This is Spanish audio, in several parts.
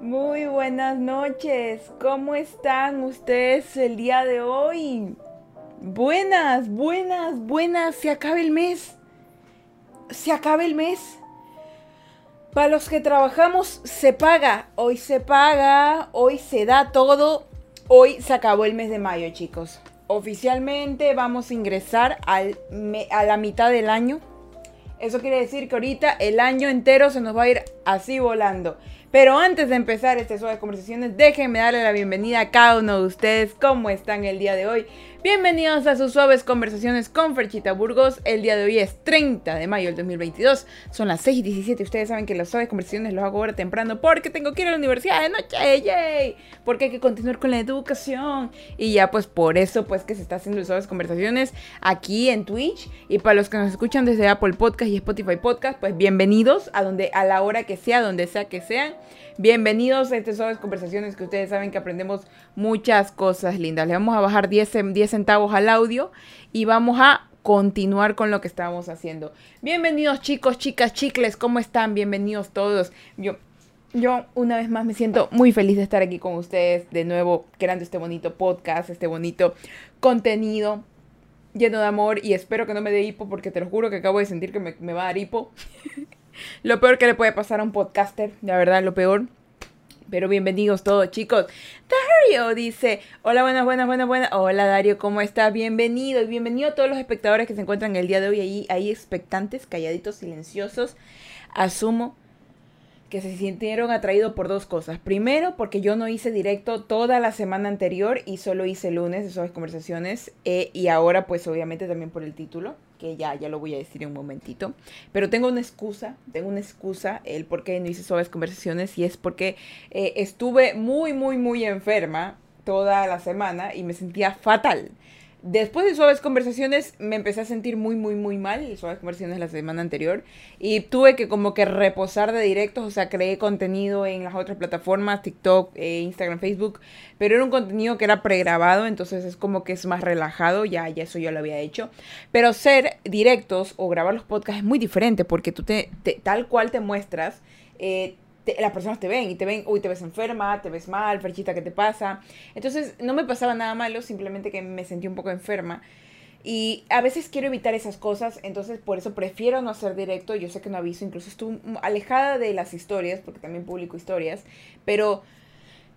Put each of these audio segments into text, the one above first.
Muy buenas noches. ¿Cómo están ustedes el día de hoy? Buenas, buenas, buenas. Se acaba el mes. Se acaba el mes. Para los que trabajamos se paga. Hoy se paga. Hoy se da todo. Hoy se acabó el mes de mayo, chicos. Oficialmente vamos a ingresar al a la mitad del año. Eso quiere decir que ahorita el año entero se nos va a ir así volando. Pero antes de empezar este de conversaciones, déjenme darle la bienvenida a cada uno de ustedes. ¿Cómo están el día de hoy? Bienvenidos a sus suaves conversaciones con Ferchita Burgos. El día de hoy es 30 de mayo del 2022. Son las 6 y 17. Ustedes saben que las suaves conversaciones los hago ahora temprano porque tengo que ir a la universidad de noche. ¡Yay! Porque hay que continuar con la educación. Y ya, pues por eso, pues que se está haciendo las suaves conversaciones aquí en Twitch. Y para los que nos escuchan desde Apple Podcast y Spotify Podcast, pues bienvenidos a donde a la hora que sea, donde sea que sean. Bienvenidos a estas suaves conversaciones que ustedes saben que aprendemos muchas cosas lindas. Le vamos a bajar 10, 10 centavos al audio y vamos a continuar con lo que estábamos haciendo. Bienvenidos chicos, chicas, chicles, ¿cómo están? Bienvenidos todos. Yo, yo una vez más me siento muy feliz de estar aquí con ustedes de nuevo creando este bonito podcast, este bonito contenido lleno de amor y espero que no me dé hipo porque te lo juro que acabo de sentir que me, me va a dar hipo. Lo peor que le puede pasar a un podcaster, la verdad, lo peor. Pero bienvenidos todos, chicos. Dario dice, hola, buenas, buenas, buenas, buenas. Hola, Dario, ¿cómo estás? Bienvenido. Y bienvenido a todos los espectadores que se encuentran el día de hoy ahí, ahí expectantes, calladitos, silenciosos. Asumo que se sintieron atraídos por dos cosas. Primero, porque yo no hice directo toda la semana anterior y solo hice lunes esas conversaciones. Eh, y ahora, pues obviamente también por el título, que ya, ya lo voy a decir en un momentito. Pero tengo una excusa, tengo una excusa, el por qué no hice suaves conversaciones y es porque eh, estuve muy, muy, muy enferma toda la semana y me sentía fatal. Después de suaves conversaciones me empecé a sentir muy, muy, muy mal, suaves conversaciones la semana anterior, y tuve que como que reposar de directos, o sea, creé contenido en las otras plataformas, TikTok, eh, Instagram, Facebook, pero era un contenido que era pregrabado, entonces es como que es más relajado, ya, ya eso yo lo había hecho, pero ser directos o grabar los podcasts es muy diferente, porque tú te, tal cual te muestras, eh, las personas te ven y te ven, uy, te ves enferma, te ves mal, Ferchita, ¿qué te pasa? Entonces no me pasaba nada malo, simplemente que me sentí un poco enferma. Y a veces quiero evitar esas cosas, entonces por eso prefiero no hacer directo. Yo sé que no aviso, incluso estuve alejada de las historias, porque también publico historias, pero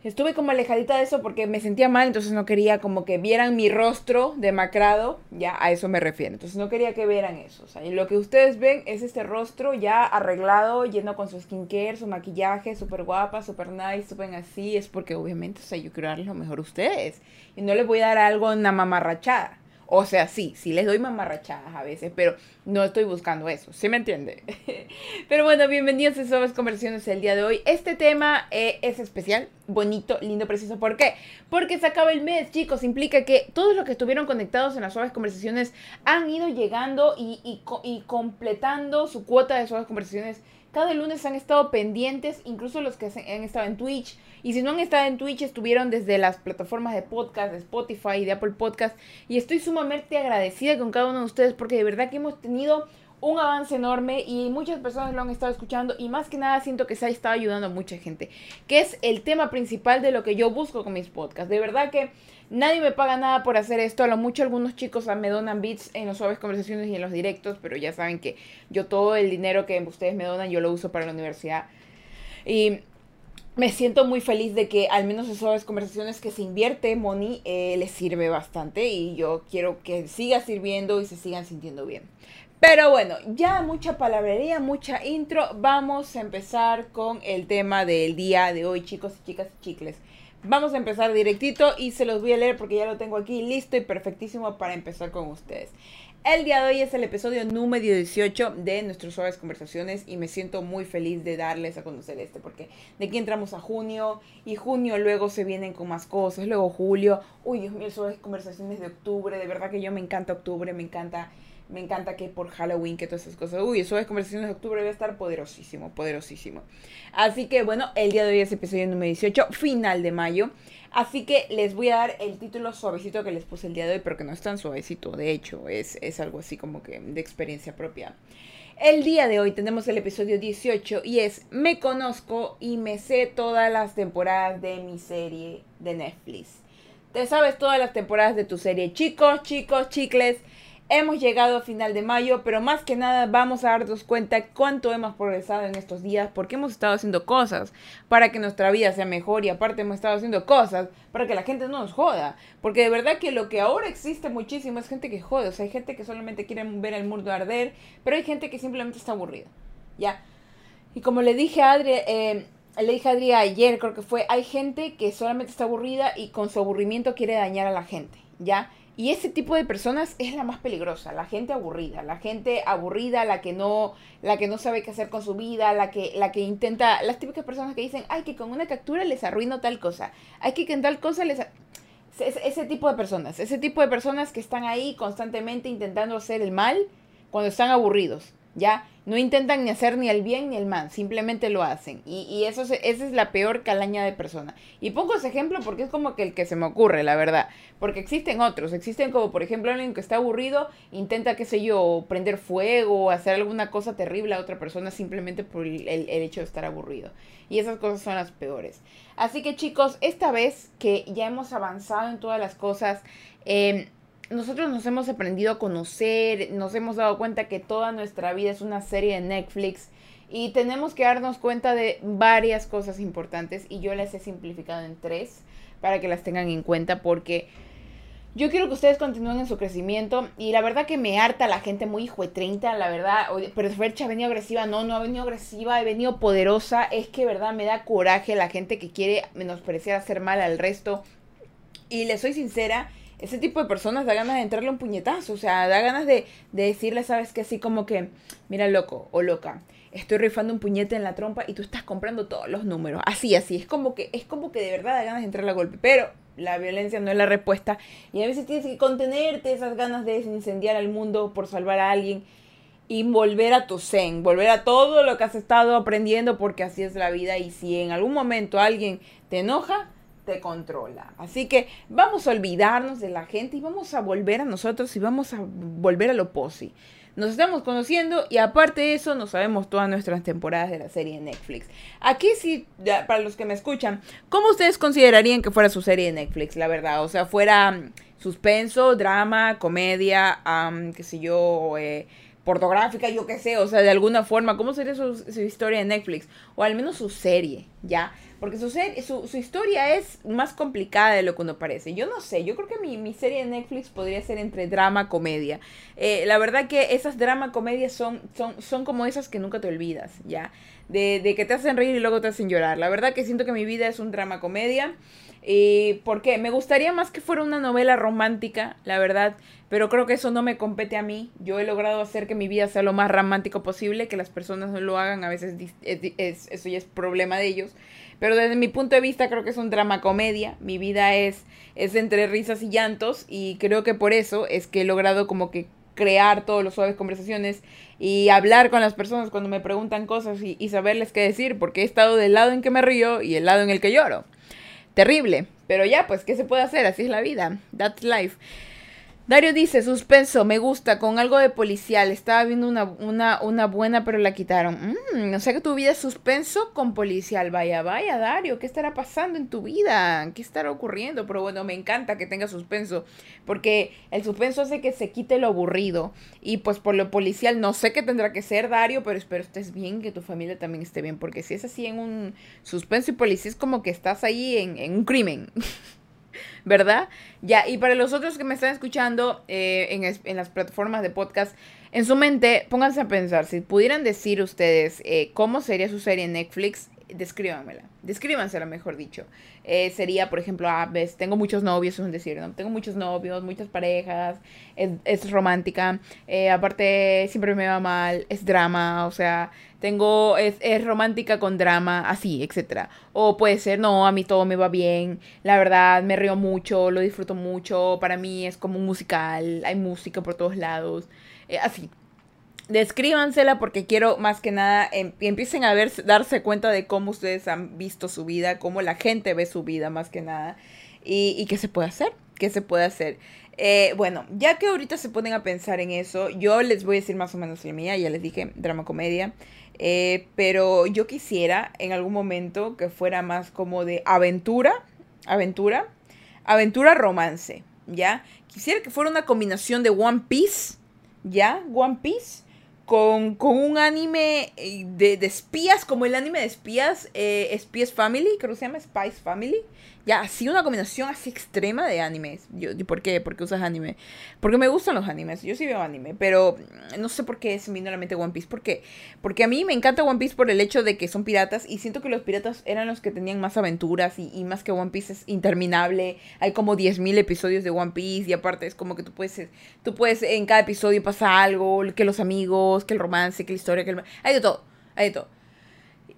Estuve como alejadita de eso porque me sentía mal, entonces no quería como que vieran mi rostro demacrado, ya a eso me refiero. Entonces no quería que vieran eso. Sea, lo que ustedes ven es este rostro ya arreglado, lleno con su skincare, su maquillaje, súper guapa, súper nice, súper así. Es porque obviamente, o sea, yo quiero darles lo mejor a ustedes. Y no les voy a dar algo, una mamarrachada. O sea, sí, sí les doy mamarrachadas a veces, pero no estoy buscando eso, ¿sí me entiende? pero bueno, bienvenidos a Suaves Conversaciones el día de hoy. Este tema eh, es especial, bonito, lindo, preciso. ¿Por qué? Porque se acaba el mes, chicos. Implica que todos los que estuvieron conectados en las Suaves Conversaciones han ido llegando y, y, y completando su cuota de Suaves Conversaciones cada lunes han estado pendientes, incluso los que han estado en Twitch. Y si no han estado en Twitch, estuvieron desde las plataformas de podcast, de Spotify de Apple Podcast. Y estoy sumamente agradecida con cada uno de ustedes porque de verdad que hemos tenido un avance enorme y muchas personas lo han estado escuchando y más que nada siento que se ha estado ayudando a mucha gente, que es el tema principal de lo que yo busco con mis podcasts. De verdad que nadie me paga nada por hacer esto, a lo mucho algunos chicos me donan bits en las suaves conversaciones y en los directos, pero ya saben que yo todo el dinero que ustedes me donan yo lo uso para la universidad. Y me siento muy feliz de que al menos en suaves conversaciones que se invierte money eh, les sirve bastante y yo quiero que siga sirviendo y se sigan sintiendo bien. Pero bueno, ya mucha palabrería, mucha intro. Vamos a empezar con el tema del día de hoy, chicos y chicas y chicles. Vamos a empezar directito y se los voy a leer porque ya lo tengo aquí listo y perfectísimo para empezar con ustedes. El día de hoy es el episodio número 18 de nuestras suaves conversaciones y me siento muy feliz de darles a conocer este porque de aquí entramos a junio y junio luego se vienen con más cosas, luego julio, uy Dios mío, suaves conversaciones de octubre, de verdad que yo me encanta octubre, me encanta me encanta que por Halloween, que todas esas cosas. Uy, eso es conversaciones de octubre debe estar poderosísimo, poderosísimo. Así que bueno, el día de hoy es episodio número 18, final de mayo. Así que les voy a dar el título suavecito que les puse el día de hoy, pero que no es tan suavecito, de hecho, es, es algo así como que de experiencia propia. El día de hoy tenemos el episodio 18 y es Me conozco y me sé todas las temporadas de mi serie de Netflix. Te sabes todas las temporadas de tu serie. Chicos, chicos, chicles, Hemos llegado a final de mayo, pero más que nada vamos a darnos cuenta cuánto hemos progresado en estos días, porque hemos estado haciendo cosas para que nuestra vida sea mejor y aparte hemos estado haciendo cosas para que la gente no nos joda. Porque de verdad que lo que ahora existe muchísimo es gente que jode, o sea, hay gente que solamente quiere ver el mundo arder, pero hay gente que simplemente está aburrida. ¿Ya? Y como le dije a Adri, eh, le dije a Adri ayer, creo que fue, hay gente que solamente está aburrida y con su aburrimiento quiere dañar a la gente. ¿Ya? Y ese tipo de personas es la más peligrosa, la gente aburrida, la gente aburrida, la que no, la que no sabe qué hacer con su vida, la que, la que intenta, las típicas personas que dicen, ay, que con una captura les arruino tal cosa, hay que con tal cosa les... Ese, ese tipo de personas, ese tipo de personas que están ahí constantemente intentando hacer el mal cuando están aburridos, ¿ya? No intentan ni hacer ni el bien ni el mal, simplemente lo hacen. Y, y eso esa es la peor calaña de persona. Y pongo ese ejemplo porque es como que el que se me ocurre, la verdad. Porque existen otros. Existen como, por ejemplo, alguien que está aburrido, intenta, qué sé yo, prender fuego o hacer alguna cosa terrible a otra persona simplemente por el, el, hecho de estar aburrido. Y esas cosas son las peores. Así que chicos, esta vez que ya hemos avanzado en todas las cosas, eh, nosotros nos hemos aprendido a conocer, nos hemos dado cuenta que toda nuestra vida es una serie de Netflix y tenemos que darnos cuenta de varias cosas importantes y yo las he simplificado en tres para que las tengan en cuenta porque yo quiero que ustedes continúen en su crecimiento y la verdad que me harta la gente muy hijo de 30, la verdad, pero Fercha ha venido agresiva, no, no ha venido agresiva, he venido poderosa, es que verdad me da coraje la gente que quiere menospreciar, hacer mal al resto y le soy sincera, ese tipo de personas da ganas de entrarle un puñetazo, o sea, da ganas de, de decirle, sabes que así como que, mira loco o loca, estoy rifando un puñete en la trompa y tú estás comprando todos los números. Así, así, es como que, es como que de verdad da ganas de entrarle a golpe, pero la violencia no es la respuesta. Y a veces tienes que contenerte esas ganas de incendiar al mundo por salvar a alguien y volver a tu zen, volver a todo lo que has estado aprendiendo porque así es la vida. Y si en algún momento alguien te enoja, controla. Así que vamos a olvidarnos de la gente y vamos a volver a nosotros y vamos a volver a lo posi. Nos estamos conociendo y aparte de eso nos sabemos todas nuestras temporadas de la serie de Netflix. Aquí sí, para los que me escuchan, ¿cómo ustedes considerarían que fuera su serie de Netflix, la verdad? O sea, fuera mm, suspenso, drama, comedia, qué sé yo, eh, pornográfica, yo qué sé, o sea, de alguna forma, ¿cómo sería su, su historia de Netflix? O al menos su serie, ¿ya? Porque su, su, su, historia es más complicada de lo que uno parece. Yo no sé, yo creo que mi, mi serie de Netflix podría ser entre drama, comedia. Eh, la verdad que esas drama, comedias son, son, son como esas que nunca te olvidas, ¿ya? De, de que te hacen reír y luego te hacen llorar. La verdad que siento que mi vida es un drama, comedia. ¿Y por qué? Me gustaría más que fuera una novela romántica, la verdad, pero creo que eso no me compete a mí. Yo he logrado hacer que mi vida sea lo más romántico posible, que las personas no lo hagan, a veces eso ya es problema de ellos. Pero desde mi punto de vista creo que es un drama comedia. Mi vida es, es entre risas y llantos y creo que por eso es que he logrado como que crear todos los suaves conversaciones y hablar con las personas cuando me preguntan cosas y, y saberles qué decir, porque he estado del lado en que me río y el lado en el que lloro. Terrible, pero ya, pues, ¿qué se puede hacer? Así es la vida. That's life. Dario dice, suspenso, me gusta, con algo de policial. Estaba viendo una, una, buena, pero la quitaron. Mm, o sea que tu vida es suspenso con policial. Vaya, vaya, Dario, ¿qué estará pasando en tu vida? ¿Qué estará ocurriendo? Pero bueno, me encanta que tenga suspenso, porque el suspenso hace que se quite lo aburrido. Y pues por lo policial, no sé qué tendrá que ser, Dario, pero espero estés bien, que tu familia también esté bien, porque si es así en un suspenso y policía, es como que estás ahí en un crimen. ¿verdad? Ya, y para los otros que me están escuchando eh, en, las plataformas de podcast, en su mente, pónganse a pensar, si pudieran decir ustedes eh, cómo sería su serie en Netflix, descríbanmela, descríbansela mejor dicho. Eh, sería, por ejemplo, ah, ves, tengo muchos novios, es decir, ¿no? Tengo muchos novios, muchas parejas, es, romántica, aparte siempre me va mal, es drama, o sea, tengo, es, es romántica con drama, así, etcétera. O puede ser, no, a mí todo me va bien, la verdad, me río mucho, lo disfruto mucho, para mí es como un musical, hay música por todos lados, eh, así. Descríbansela porque quiero más que nada em, empiecen a ver, darse cuenta de cómo ustedes han visto su vida, cómo la gente ve su vida más que nada y, qué se puede hacer, qué se puede hacer. Eh, bueno, ya que ahorita se ponen a pensar en eso, yo les voy a decir más o menos la mía, ya les dije, drama comedia. Eh, pero yo quisiera en algún momento que fuera más como de aventura, aventura, aventura romance, ¿ya? Quisiera que fuera una combinación de One Piece, ¿ya? One Piece con, un anime eh, de, espías, como el anime de espías, eh, Family, creo que se llama Spice Family. Ya, así una combinación así extrema de animes. Yo, ¿Por qué? ¿Por qué usas anime? Porque me gustan los animes. Yo sí veo anime, pero no sé por qué se me vino la mente One Piece. ¿Por qué? Porque a mí me encanta One Piece por el hecho de que son piratas y siento que los piratas eran los que tenían más aventuras y, más que One Piece es interminable. Hay como 10.000 episodios de One Piece y aparte es como que tú puedes, tú puedes, en cada episodio pasa algo, que los amigos, que el romance, que la historia, que el... Hay de todo, hay de todo.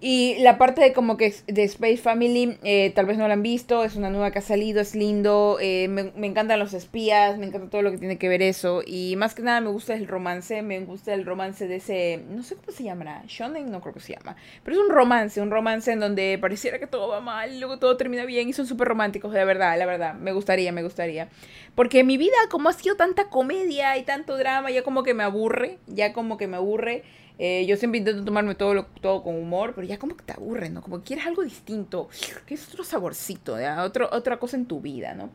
Y la parte de como que de Space Family, eh, tal vez no la han visto, es una nueva que ha salido, es lindo, eh, me, encantan los espías, me encanta todo lo que tiene que ver eso. Y más que nada me gusta el romance, me gusta el romance de ese, no sé cómo se llamará, Shonen no creo que se llama, pero es un romance, un romance en donde pareciera que todo va mal y luego todo termina bien y son súper románticos, de verdad, la verdad, me gustaría, me gustaría. Porque mi vida, como ha sido tanta comedia y tanto drama, ya como que me aburre, ya como que me aburre. Eh, yo siempre intento tomarme todo, todo con humor, pero ya como que te aburre, ¿no? Como que quieres algo distinto, que es otro saborcito, Otro, otra cosa en tu vida, ¿no?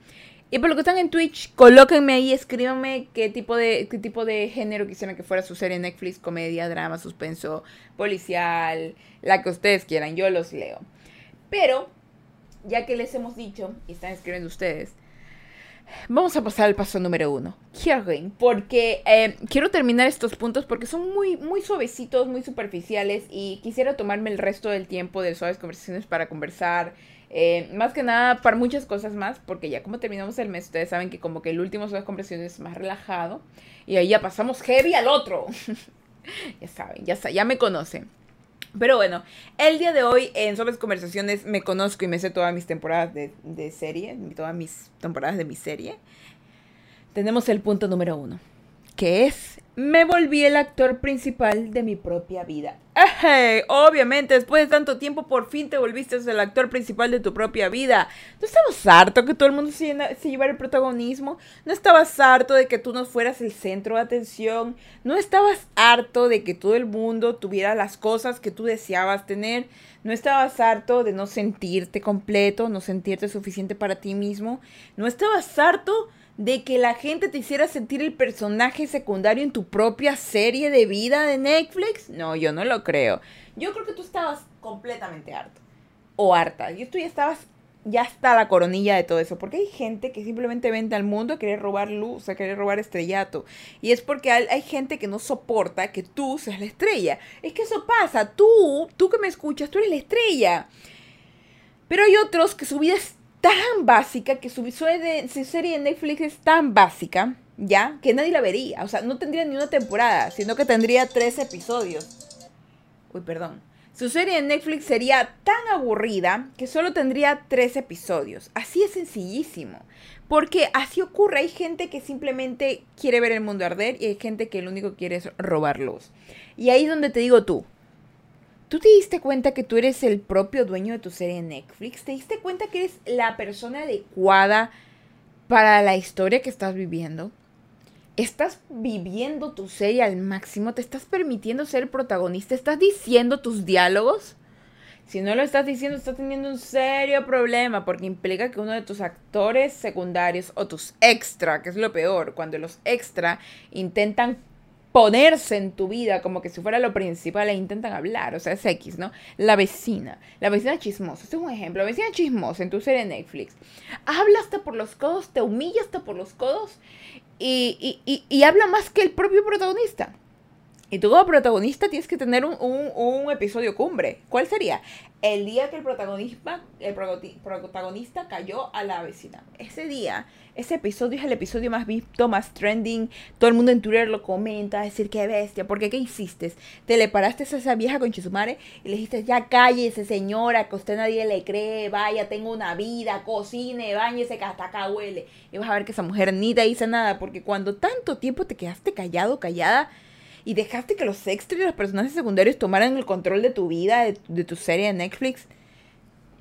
Y por lo que están en Twitch, colóquenme ahí, escríbanme qué tipo de, qué tipo de género quisieran que fuera su serie Netflix, comedia, drama, suspenso, policial, la que ustedes quieran, yo los leo. Pero, ya que les hemos dicho, y están escribiendo ustedes, Vamos a pasar al paso número uno. Hearing, porque eh, quiero terminar estos puntos porque son muy, muy suavecitos, muy superficiales y quisiera tomarme el resto del tiempo de suaves conversaciones para conversar. Eh, más que nada para muchas cosas más, porque ya como terminamos el mes, ustedes saben que como que el último suaves conversaciones es más relajado y ahí ya pasamos heavy al otro. ya saben, ya, ya me conocen. Pero bueno, el día de hoy en Sobres Conversaciones me conozco y me sé todas mis temporadas de, de serie, todas mis temporadas de mi serie. Tenemos el punto número uno, que es me volví el actor principal de mi propia vida. Obviamente, después de tanto tiempo, por fin te volviste el actor principal de tu propia vida. ¿No estabas harto que todo el mundo se, se, llevara el protagonismo? ¿No estabas harto de que tú no fueras el centro de atención? ¿No estabas harto de que todo el mundo tuviera las cosas que tú deseabas tener? ¿No estabas harto de no sentirte completo, no sentirte suficiente para ti mismo? ¿No estabas harto de que la gente te hiciera sentir el personaje secundario en tu propia serie de vida de Netflix? No, yo no lo creo. Yo creo que tú estabas completamente harto. O harta. Y tú ya estabas, ya está la coronilla de todo eso. Porque hay gente que simplemente vende al mundo a querer robar luz, a querer robar estrellato. Y es porque hay, hay gente que no soporta que tú seas la estrella. Es que eso pasa. Tú, tú que me escuchas, tú eres la estrella. Pero hay otros que su vida es tan básica, que su, serie de Netflix es tan básica, ya, que nadie la vería. O sea, no tendría ni una temporada, sino que tendría tres episodios. Uy, perdón. Su serie de Netflix sería tan aburrida que solo tendría tres episodios. Así es sencillísimo. Porque así ocurre. Hay gente que simplemente quiere ver el mundo arder y hay gente que lo único que quiere es robar luz. Y ahí es donde te digo tú, ¿Tú te diste cuenta que tú eres el propio dueño de tu serie en Netflix? ¿Te diste cuenta que eres la persona adecuada para la historia que estás viviendo? ¿Estás viviendo tu serie al máximo? ¿Te estás permitiendo ser protagonista? ¿Estás diciendo tus diálogos? Si no lo estás diciendo, estás teniendo un serio problema porque implica que uno de tus actores secundarios o tus extra, que es lo peor, cuando los extra intentan ponerse en tu vida como que si fuera lo principal e intentan hablar, o sea, es X, ¿no? La vecina, la vecina chismosa, este es un ejemplo, la vecina chismosa en tu serie Netflix, habla hasta por los codos, te humilla hasta por los codos y, y habla más que el propio protagonista. Y tú como protagonista tienes que tener un, episodio cumbre. ¿Cuál sería? El día que el protagonista, el protagonista cayó a la vecina. Ese día, ese episodio es el episodio más visto, más trending. Todo el mundo en Twitter lo comenta, decir qué bestia. Porque ¿qué hiciste? Te le paraste a esa vieja con Chisumare y le dijiste, ya cállese señora, que usted nadie le cree, vaya, tengo una vida, cocine, bañese, que hasta acá huele. Y vas a ver que esa mujer ni te dice nada, porque cuando tanto tiempo te quedaste callado, callada, y dejaste que los extras y los personajes secundarios tomaran el control de tu vida, de, tu serie de Netflix,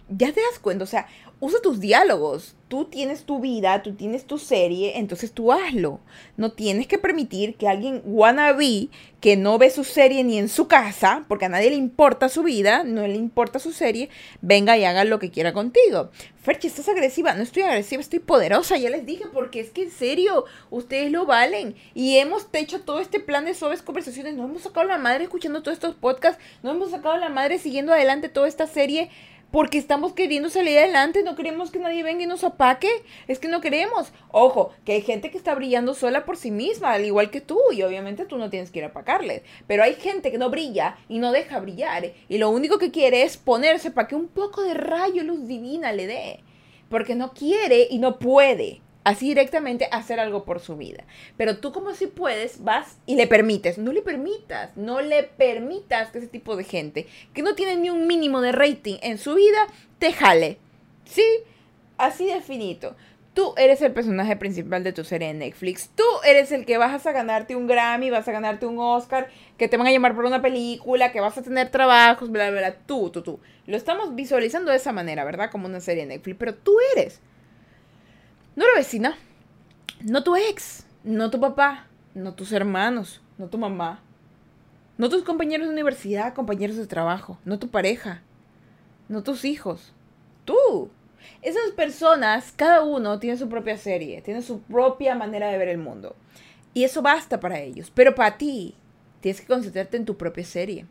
ya te das cuenta, o sea, usa tus diálogos. Tú tienes tu vida, tú tienes tu serie, entonces tú hazlo. No tienes que permitir que alguien wannabe que no ve su serie ni en su casa, porque a nadie le importa su vida, no le importa su serie, venga y haga lo que quiera contigo. Ferchi, estás agresiva. No estoy agresiva, estoy poderosa, ya les dije, porque es que en serio, ustedes lo valen. Y hemos hecho todo este plan de suaves conversaciones, nos hemos sacado la madre escuchando todos estos podcasts, nos hemos sacado la madre siguiendo adelante toda esta serie porque estamos queriendo salir adelante, no queremos que nadie venga y nos apaque, es que no queremos. Ojo, que hay gente que está brillando sola por sí misma, al igual que tú, y obviamente tú no tienes que ir a apacarles, pero hay gente que no brilla y no deja brillar, y lo único que quiere es ponerse para que un poco de rayo luz divina le dé, porque no quiere y no puede así directamente hacer algo por su vida. Pero tú como si puedes, vas y le permites. No le permitas, no le permitas que ese tipo de gente que no tiene ni un mínimo de rating en su vida, te jale. ¿Sí? Así de finito. Tú eres el personaje principal de tu serie de Netflix. Tú eres el que vas a ganarte un Grammy, vas a ganarte un Oscar, que te van a llamar por una película, que vas a tener trabajos, bla, bla, bla. Tú, tú, tú. Lo estamos visualizando de esa manera, ¿verdad? Como una serie de Netflix. Pero tú eres no la vecina, no tu ex, no tu papá, no tus hermanos, no tu mamá, no tus compañeros de universidad, compañeros de trabajo, no tu pareja, no tus hijos, tú. Esas personas, cada uno tiene su propia serie, tiene su propia manera de ver el mundo. Y eso basta para ellos. Pero para ti, tienes que concentrarte en tu propia serie.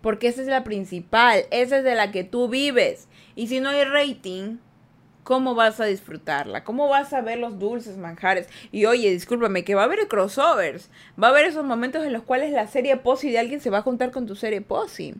Porque esa es la principal, esa es de la que tú vives. Y si no hay rating, ¿Cómo vas a disfrutarla? ¿Cómo vas a ver los dulces manjares? Y oye, discúlpame, que va a haber crossovers. Va a haber esos momentos en los cuales la serie Posi de alguien se va a juntar con tu serie Posi.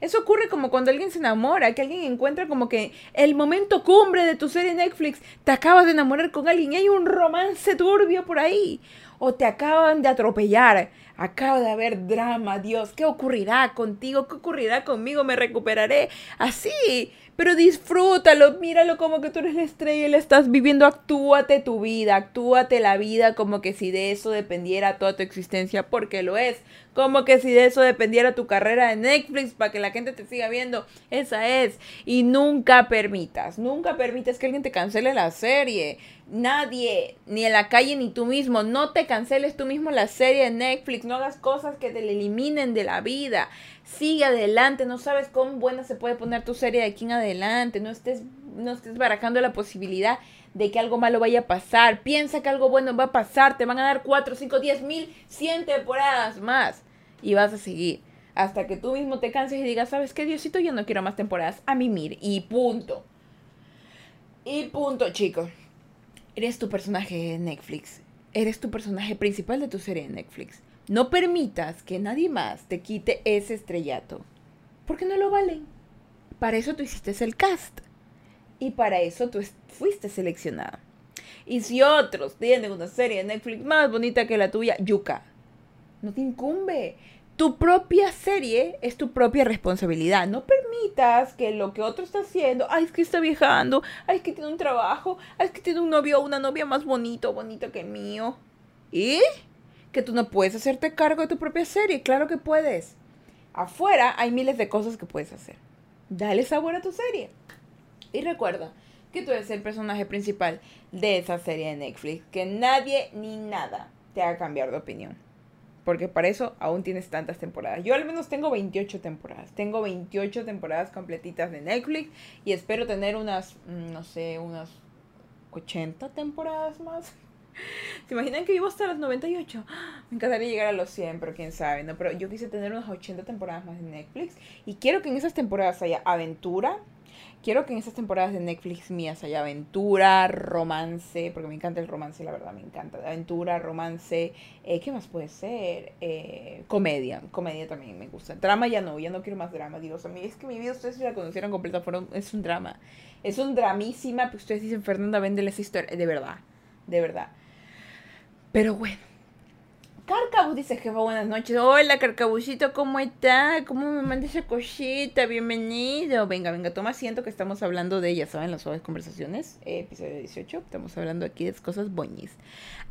Eso ocurre como cuando alguien se enamora, que alguien encuentra como que el momento cumbre de tu serie Netflix, te acabas de enamorar con alguien y hay un romance turbio por ahí. O te acaban de atropellar. Acaba de haber drama, Dios. ¿Qué ocurrirá contigo? ¿Qué ocurrirá conmigo? ¿Me recuperaré? Así pero disfrútalo, míralo como que tú eres la estrella y le estás viviendo, actúate tu vida, actúate la vida como que si de eso dependiera toda tu existencia, porque lo es, como que si de eso dependiera tu carrera de Netflix para que la gente te siga viendo, esa es, y nunca permitas, nunca permitas que alguien te cancele la serie, nadie, ni en la calle ni tú mismo, no te canceles tú mismo la serie de Netflix, no hagas cosas que te eliminen de la vida sigue adelante, no sabes cómo buena se puede poner tu serie de aquí en adelante, no estés, no estés barajando la posibilidad de que algo malo vaya a pasar, piensa que algo bueno va a pasar, te van a dar 4, 5, 10 mil, 100 temporadas más y vas a seguir hasta que tú mismo te canses y digas, ¿sabes qué, Diosito? Yo no quiero más temporadas a mimir y punto. Y punto, chicos. Eres tu personaje de Netflix. Eres tu personaje principal de tu serie de Netflix. No permitas que nadie más te quite ese estrellato, porque no lo valen. Para eso tú hiciste el cast y para eso tú fuiste seleccionada. Y si otros tienen una serie de Netflix más bonita que la tuya, yuca, no te incumbe. Tu propia serie es tu propia responsabilidad. No permitas que lo que otro está haciendo, ay, es que está viajando, ay, es que tiene un trabajo, ay, es que tiene un novio o una novia más bonito, bonito que mío. ¿Y? Que tú no puedes hacerte cargo de tu propia serie. Claro que puedes. Afuera hay miles de cosas que puedes hacer. Dale sabor a tu serie. Y recuerda que tú eres el personaje principal de esa serie de Netflix. Que nadie ni nada te haga cambiar de opinión. Porque para eso aún tienes tantas temporadas. Yo al menos tengo 28 temporadas. Tengo 28 temporadas completitas de Netflix. Y espero tener unas, mm, no sé, unas 80 temporadas más. ¿Se imaginan que vivo hasta los 98? Me encantaría llegar a los 100, pero quién sabe, ¿no? Pero yo quise tener unas 80 temporadas más de Netflix y quiero que en esas temporadas haya aventura. Quiero que en esas temporadas de Netflix mías haya aventura, romance, porque me encanta el romance, la verdad, me encanta. Aventura, romance, eh, ¿qué más puede ser? Eh, comedia, comedia también me gusta. Drama ya no, ya no quiero más drama, digo, es que mi vida ustedes si la conocieron completa, es un drama. Es un dramísima, pero ustedes dicen, Fernanda, véndele esa historia, de verdad, de verdad. Pero bueno. Carcabus dice jefa, buenas noches. Hola, Carcabucito, ¿cómo está? ¿Cómo me manda esa cosita? Bienvenido. Venga, venga, toma asiento que estamos hablando de, ya saben, las suaves conversaciones. episodio 18. Estamos hablando aquí de cosas boñis.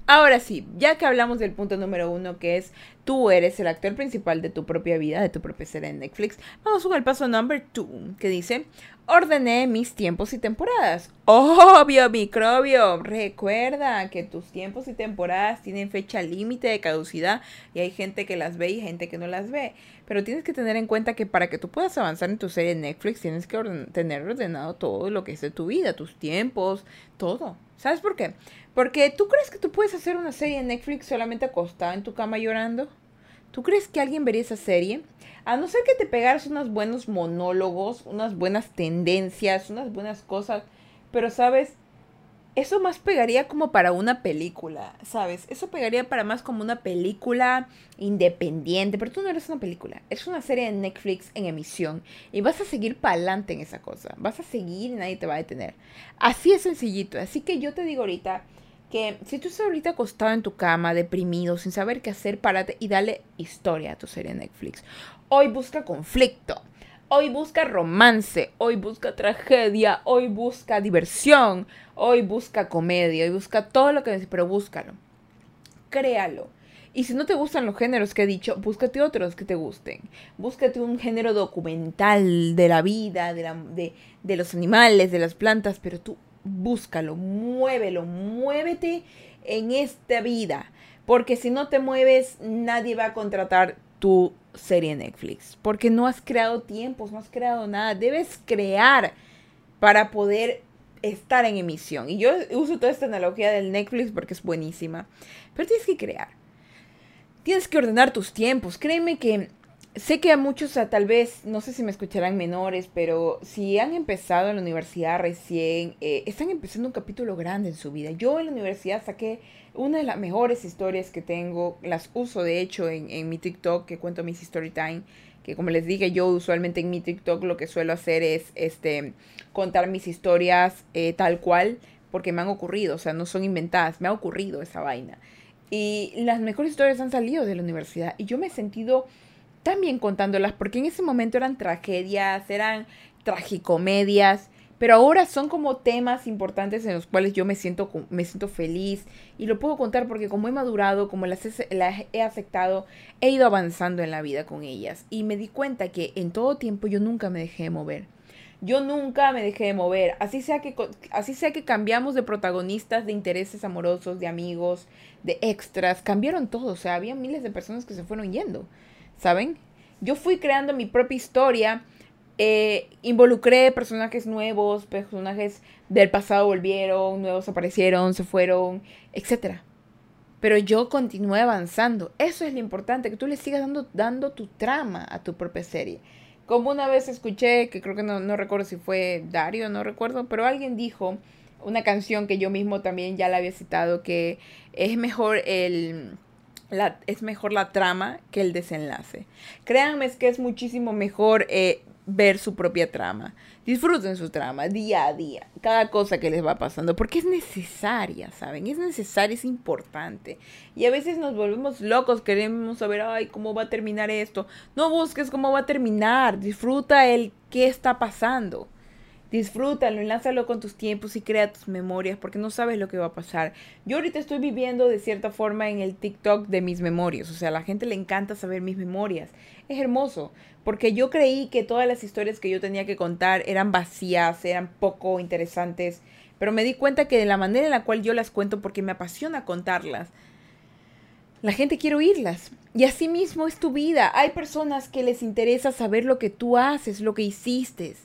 Ahora sí, ya que hablamos del punto número uno, que es tú eres el actor principal de tu propia vida, de tu propia serie en Netflix, vamos con el paso number two, que dice, ordené mis tiempos y temporadas. Obvio, microbio, recuerda que tus tiempos y temporadas tienen fecha límite de caducidad y hay gente que las ve y gente que no las ve. Pero tienes que tener en cuenta que para que tú puedas avanzar en tu serie en Netflix, tienes que tener ordenado todo lo que es de tu vida, tus tiempos, todo. ¿Sabes por qué? Porque tú crees que tú puedes hacer una serie en Netflix solamente acostada en tu cama llorando. ¿Tú crees que alguien vería esa serie? A no ser que te pegaras unos buenos monólogos, unas buenas tendencias, unas buenas cosas. Pero, ¿sabes? Eso más pegaría como para una película, ¿sabes? Eso pegaría para más como una película independiente. Pero tú no eres una película. Es una serie de Netflix en emisión. Y vas a seguir para adelante en esa cosa. Vas a seguir y nadie te va a detener. Así es sencillito. Así que yo te digo ahorita que si tú estás ahorita acostado en tu cama, deprimido, sin saber qué hacer, párate y dale historia a tu serie Netflix. Hoy busca conflicto. Hoy busca romance, hoy busca tragedia, hoy busca diversión, hoy busca comedia, hoy busca todo lo que necesites, pero búscalo. Créalo. Y si no te gustan los géneros que he dicho, búscate otros que te gusten. Búscate un género documental de la vida, de, la, de, de los animales, de las plantas, pero tú búscalo, muévelo, muévete en esta vida. Porque si no te mueves, nadie va a contratar tu serie Netflix. Porque no has creado tiempos, no has creado nada. Debes crear para poder estar en emisión. Y yo uso toda esta analogía del Netflix porque es buenísima. Pero tienes que crear. Tienes que ordenar tus tiempos. Créeme que Sé que a muchos, tal vez, no sé si me escucharán menores, pero si han empezado en la universidad recién, eh, están empezando un capítulo grande en su vida. Yo en la universidad saqué una de las mejores historias que tengo, las uso de hecho en, en mi TikTok, que cuento mis story time, que como les dije, yo usualmente en mi TikTok lo que suelo hacer es este, contar mis historias eh, tal cual, porque me han ocurrido, o sea, no son inventadas, me ha ocurrido esa vaina. Y las mejores historias han salido de la universidad y yo me he sentido también contándolas, porque en ese momento eran tragedias, eran tragicomedias, pero ahora son como temas importantes en los cuales yo me siento, me siento feliz y lo puedo contar porque como he madurado, como las he, he aceptado, he ido avanzando en la vida con ellas y me di cuenta que en todo tiempo yo nunca me dejé de mover. Yo nunca me dejé de mover. Así sea que así sea que cambiamos de protagonistas, de intereses amorosos, de amigos, de extras, cambiaron todo, o sea, había miles de personas que se fueron yendo. ¿saben? Yo fui creando mi propia historia, eh, involucré personajes nuevos, personajes del pasado volvieron, nuevos aparecieron, se fueron, etc. Pero yo continué avanzando. Eso es lo importante, que tú le sigas dando, dando tu trama a tu propia serie. Como una vez escuché, que creo que no, no recuerdo si fue Dario, no recuerdo, pero alguien dijo una canción que yo mismo también ya la había citado, que es mejor el es mejor la trama que el desenlace. Créanme es que es muchísimo mejor eh, ver su propia trama. Disfruten su trama día a día, cada cosa que les va pasando, porque es necesaria, ¿saben? Es necesaria, es importante. Y a veces nos volvemos locos, queremos saber, ay, ¿cómo va a terminar esto? No busques cómo va a terminar, disfruta el qué está pasando. Disfrútalo, enlázalo con tus tiempos y crea tus memorias porque no sabes lo que va a pasar. Yo ahorita estoy viviendo de cierta forma en el TikTok de mis memorias, o sea, a la gente le encanta saber mis memorias. Es hermoso, porque yo creí que todas las historias que yo tenía que contar eran vacías, eran poco interesantes, pero me di cuenta que de la manera en la cual yo las cuento, porque me apasiona contarlas, la gente quiere oírlas. Y así mismo es tu vida. Hay personas que les interesa saber lo que tú haces, lo que hiciste.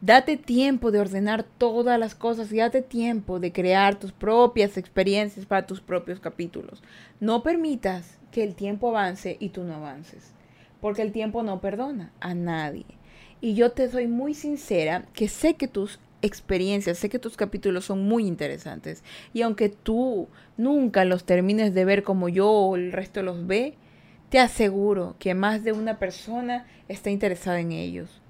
Date tiempo de ordenar todas las cosas y date tiempo de crear tus propias experiencias para tus propios capítulos. No permitas que el tiempo avance y tú no avances, porque el tiempo no perdona a nadie. Y yo te soy muy sincera que sé que tus experiencias, sé que tus capítulos son muy interesantes y aunque tú nunca los termines de ver como yo o el resto los ve, te aseguro que más de una persona está interesada en ellos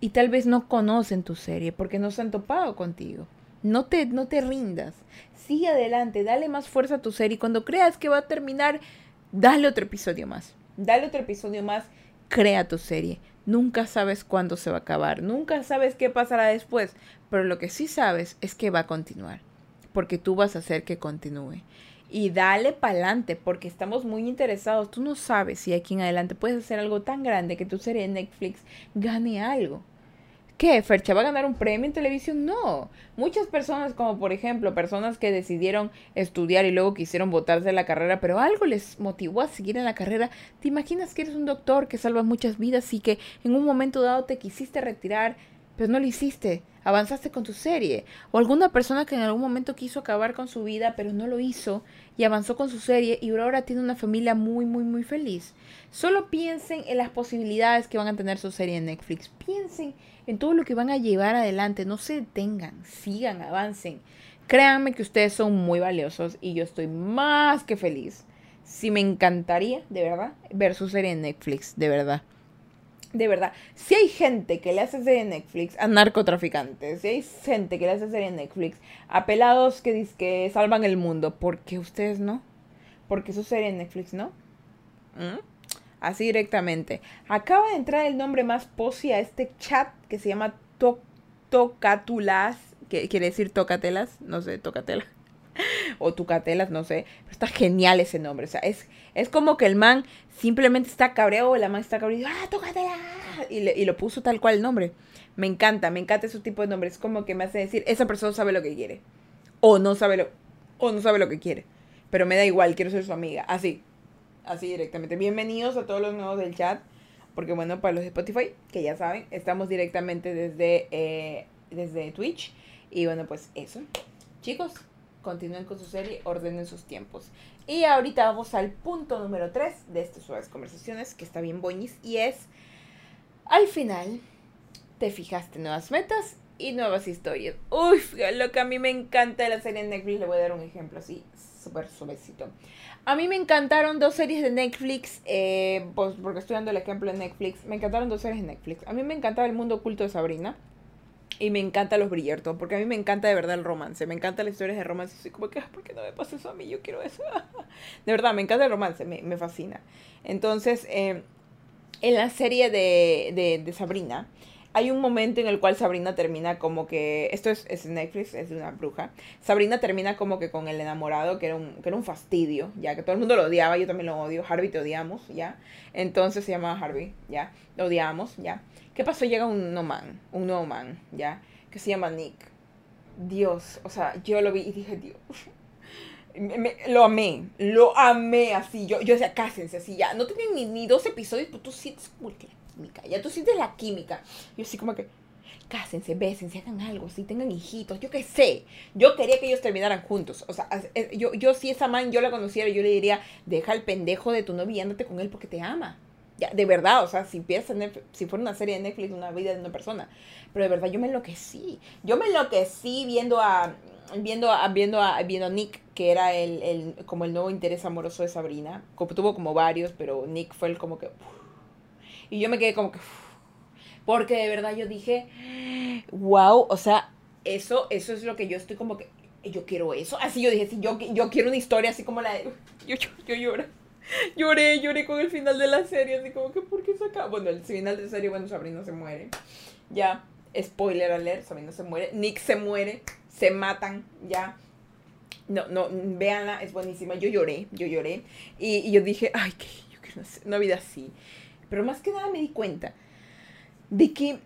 y tal vez no conocen tu serie porque no se han topado contigo. No te, no te rindas. Sigue adelante, dale más fuerza a tu serie. Y cuando creas que va a terminar, dale otro episodio más. Dale otro episodio más. Crea tu serie. Nunca sabes cuándo se va a acabar. Nunca sabes qué pasará después. Pero lo que sí sabes es que va a continuar. Porque tú vas a hacer que continúe. y dale para adelante porque estamos muy interesados. Tú no sabes si aquí en adelante puedes hacer algo tan grande que tu serie de Netflix gane algo. ¿Qué? ¿Fercha va a ganar un premio en televisión? No. Muchas personas, como por ejemplo, personas que decidieron estudiar y luego quisieron votarse de la carrera, pero algo les motivó a seguir en la carrera. ¿Te imaginas que eres un doctor que salva muchas vidas y que en un momento dado te quisiste retirar, pero no lo hiciste? Avanzaste con tu serie. O alguna persona que en algún momento quiso acabar con su vida, pero no lo hizo y avanzó con su serie y ahora tiene una familia muy, muy, muy feliz. Solo piensen en las posibilidades que van a tener su serie en Netflix. Piensen en todo lo que van a llevar adelante. No se detengan, sigan, avancen. Créanme que ustedes son muy valiosos y yo estoy más que feliz. Si me encantaría, de verdad, ver su serie en Netflix, de verdad de verdad, si hay gente que le hace serie Netflix a narcotraficantes, si hay gente que le hace serie en Netflix a pelados que, que salvan el mundo, ¿por qué ustedes no? ¿Por qué su serie en Netflix no? ¿Mm? Así directamente. Acaba de entrar el nombre más posi a este chat que se llama Tocatulas, que quiere decir tocatelas, no sé, tocatelas. o Tucatelas, no sé. Pero está genial ese nombre. O sea, es, es como que el man simplemente está cabreado, o la man está cabreado, ¡ah, Tucatela! Y, y lo puso tal cual el nombre. Me encanta, me encanta ese tipo de nombres. Es como que me hace decir, esa persona sabe lo que quiere. O no sabe lo, o no sabe lo que quiere. Pero me da igual, quiero ser su amiga. Así. Así directamente. Bienvenidos a todos los nuevos del chat. Porque bueno, para los de Spotify, que ya saben, estamos directamente desde, eh, desde Twitch. Y bueno, pues eso. Chicos, continúen con su serie, ordenen sus tiempos. Y ahorita vamos al punto número 3 de estas suaves conversaciones, que está bien boñis, y es, al final, te fijaste nuevas metas y nuevas historias. Uy, lo que a mí me encanta de la serie de Netflix, le voy a dar un ejemplo así, súper suavecito. A mí me encantaron dos series de Netflix, eh, pues porque estoy dando el ejemplo de Netflix, me encantaron dos series de Netflix. A mí me encantaba el mundo oculto de Sabrina. Y me encanta los Bridgerton, porque a mí me encanta de verdad el romance. Me encanta las historias de romance. Soy como que, ¿por qué no me pasa eso a mí? Yo quiero eso. de verdad, me encanta el romance, me, me fascina. Entonces, eh, en la serie de, de, de, Sabrina, hay un momento en el cual Sabrina termina como que. Esto es, es Netflix, es de una bruja. Sabrina termina como que con el enamorado, que era, un, que era un fastidio, ya que todo el mundo lo odiaba, yo también lo odio. Harvey te odiamos, ya. Entonces se llamaba Harvey, ya. Lo odiamos, ya. ¿Qué pasó? Llega un no man, un no man, ¿ya? Que se llama Nick. Dios, o sea, yo lo vi y dije, Dios. lo amé, lo amé así. Yo, yo decía, cásense así, ya. No tienen ni, ni dos episodios, pero tú sientes como la química, ya tú sientes la química. Yo así como que, cásense, bésense, hagan algo, así, tengan hijitos, yo qué sé. Yo quería que ellos terminaran juntos. O sea, yo, yo si esa man yo la conociera, yo le diría, deja al pendejo de tu novia y ándate con él porque te ama. Ya, de verdad, o sea, si piensas si fuera una serie de Netflix, una vida de una persona. Pero de verdad yo me enloquecí. Yo me enloquecí viendo a viendo a viendo a viendo a Nick, que era el, el como el nuevo interés amoroso de Sabrina. Tuvo como varios, pero Nick fue el como que y yo me quedé como que porque de verdad yo dije, wow, o sea, eso eso es lo que yo estoy como que yo quiero eso. Así yo dije, sí, yo, yo quiero una historia así como la de yo, yo, yo lloro. lloré, lloré con el final de la serie, así como que, ¿por qué se acaba? Bueno, el final de la serie, bueno, Sabrina se muere. Ya, spoiler alert, Sabrina se muere. Nick se muere, se matan, ya. No, no, véanla, es buenísima. Yo lloré, yo lloré. Y, y yo dije, ay, que yo quiero una vida así. Pero más que nada me di cuenta de que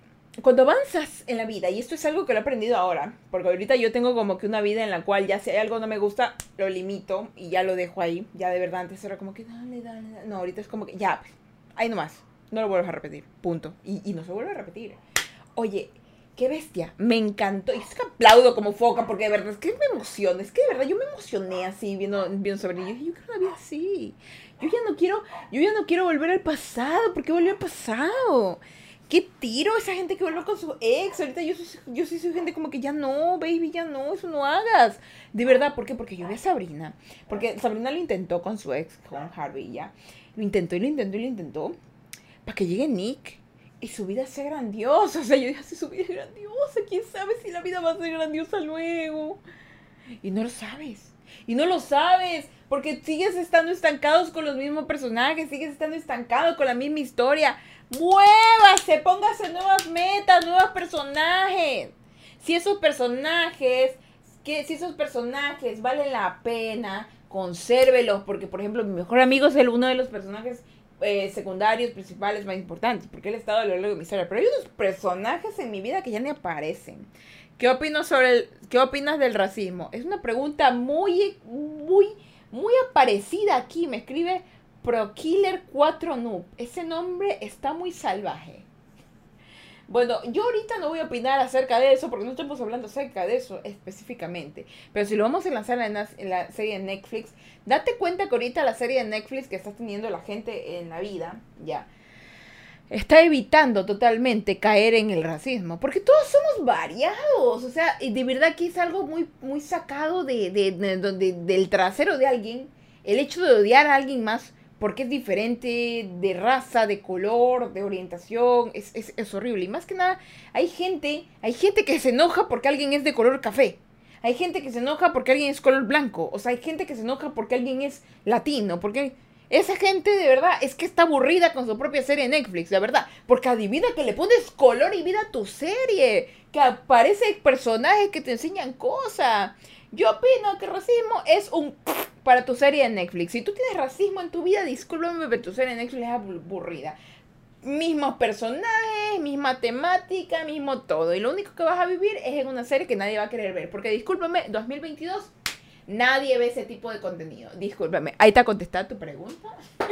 cuando avanzas en la vida, y esto es algo que lo he aprendido ahora, porque ahorita yo tengo como que una vida en la cual ya si hay algo no me gusta, lo limito y ya lo dejo ahí. Ya de verdad, antes era como que dale, dale, dale. No, ahorita es como que ya, ahí nomás. No lo vuelves a repetir, punto. Y, y no se vuelve a repetir. Oye, qué bestia, me encantó. Y es que aplaudo como foca, porque de verdad es que me emociona. Es que de verdad yo me emocioné así viendo, viendo sobre ellos. Yo quiero una vida así. Yo ya no quiero, yo ya no quiero volver al pasado, porque volvió al pasado. ¿Qué tiro esa gente que vuelve con su ex? Ahorita yo, soy, yo soy gente como que ya no, baby, ya no, eso no hagas. De verdad, ¿por qué? Porque yo vi a Sabrina. Porque Sabrina lo intentó con su ex, con Harvey, ya. Lo intentó y lo intentó y lo intentó. Para que llegue Nick y su vida sea grandiosa. O sea, yo dije, si su vida es grandiosa, ¿quién sabe si la vida va a ser grandiosa luego? Y no lo sabes. Y no lo sabes. Porque sigues estando estancados con los mismos personajes, sigues estando estancado con la misma historia. Muévase, póngase nuevas metas, nuevos personajes. Si esos personajes, que si esos personajes valen la pena, consérvelos, porque por ejemplo mi mejor amigo es el, uno de los personajes eh, secundarios, principales, más importantes, porque él ha estado a lo largo de mi historia, pero hay unos personajes en mi vida que ya ni aparecen. ¿Qué opinas sobre el, qué opinas del racismo? Es una pregunta muy, muy, muy aparecida aquí. Me escribe ProKiller 4 Noob. Ese nombre está muy salvaje. Bueno, yo ahorita no voy a opinar acerca de eso porque no estamos hablando acerca de eso específicamente. Pero si lo vamos a lanzar en la, serie de Netflix, date cuenta que ahorita la serie de Netflix que está teniendo la gente en la vida, ya, está evitando totalmente caer en el racismo. Porque todos somos variados. O sea, de verdad que es algo muy, muy sacado de, de, de, del trasero de alguien. El hecho de odiar a alguien más porque es diferente de raza, de color, de orientación, es, es, es, horrible. Y más que nada, hay gente, hay gente que se enoja porque alguien es de color café. Hay gente que se enoja porque alguien es color blanco. O sea, hay gente que se enoja porque alguien es latino. Porque esa gente de verdad es que está aburrida con su propia serie de Netflix, de verdad. Porque adivina que le pones color y vida a tu serie. Que aparece personajes que te enseñan cosas. Yo opino que racismo es un para tu serie de Netflix. Si tú tienes racismo en tu vida, discúlpame, pero tu serie de Netflix es aburrida. Mismos personajes, misma temática, mismo todo. Y lo único que vas a vivir es en una serie que nadie va a querer ver. Porque discúlpame, 2022, nadie ve ese tipo de contenido. Discúlpame. Ahí te ha contestado tu pregunta.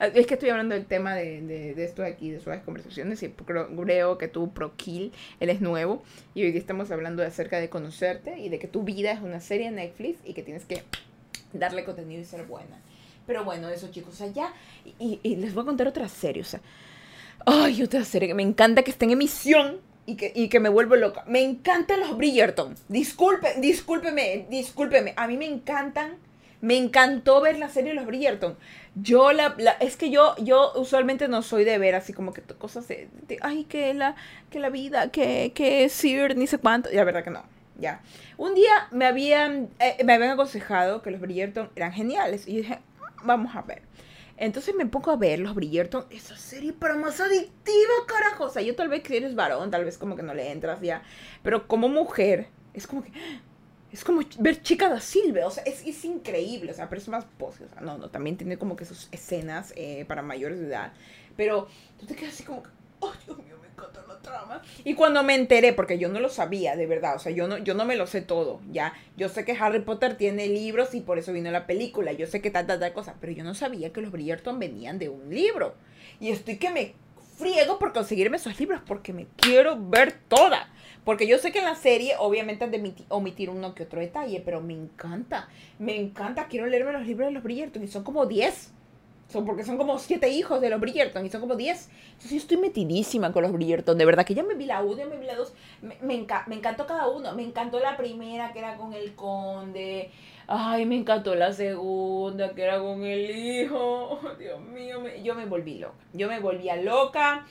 Es que estoy hablando del tema de, de, esto de aquí, de suaves conversaciones, y creo, creo que tú, Prokill, él es nuevo, y hoy estamos hablando acerca de conocerte y de que tu vida es una serie de Netflix y que tienes que darle contenido y ser buena. Pero bueno, eso chicos, allá, y, y, les voy a contar otra serie, o sea, ay, otra serie que me encanta que esté en emisión, y que, y que, me vuelvo loca. Me encantan los Bridgerton. Disculpe, discúlpeme, discúlpeme. A mí me encantan me encantó ver la serie de los Bridgerton. Yo la, es que yo yo usualmente no soy de ver así como que cosas de, ay que la que la vida que que Sir ni sé cuánto, la verdad que no. Ya. Un día me habían eh, me habían aconsejado que los Bridgerton eran geniales y dije, vamos a ver. Entonces me pongo a ver los Bridgerton, esa serie para más adictiva, carajo. O sea, yo tal vez que eres varón, tal vez como que no le entras ya, pero como mujer es como que es como ver Chica da Silva, o sea, es, es increíble, o sea, pero es más pose, o sea, no, no, también tiene como que sus escenas eh, para mayores de edad, pero tú te quedas así como que, oh, Dios mío, Y cuando me enteré, porque yo no lo sabía, de verdad, o sea, yo no, yo no me lo sé todo, ya, yo sé que Harry Potter tiene libros y por eso vino la película, yo sé que tal, tal, tal cosa, pero yo no sabía que los Bridgerton venían de un libro, y estoy que me friego por conseguirme esos libros, porque me quiero ver toda. Porque yo sé que en la serie obviamente han de omitir uno que otro detalle, pero me encanta. Me encanta. Quiero leerme los libros de los Bridgerton y son como 10. Son porque son como siete hijos de los Bridgerton y son como 10. Entonces yo estoy metidísima con los Bridgerton. De verdad que ya me vi la 1, ya me vi la 2. Me, me, me, encantó cada uno. Me encantó la primera que era con el conde. Ay, me encantó la segunda que era con el hijo. Dios mío, yo me volví loca. Yo me volvía loca.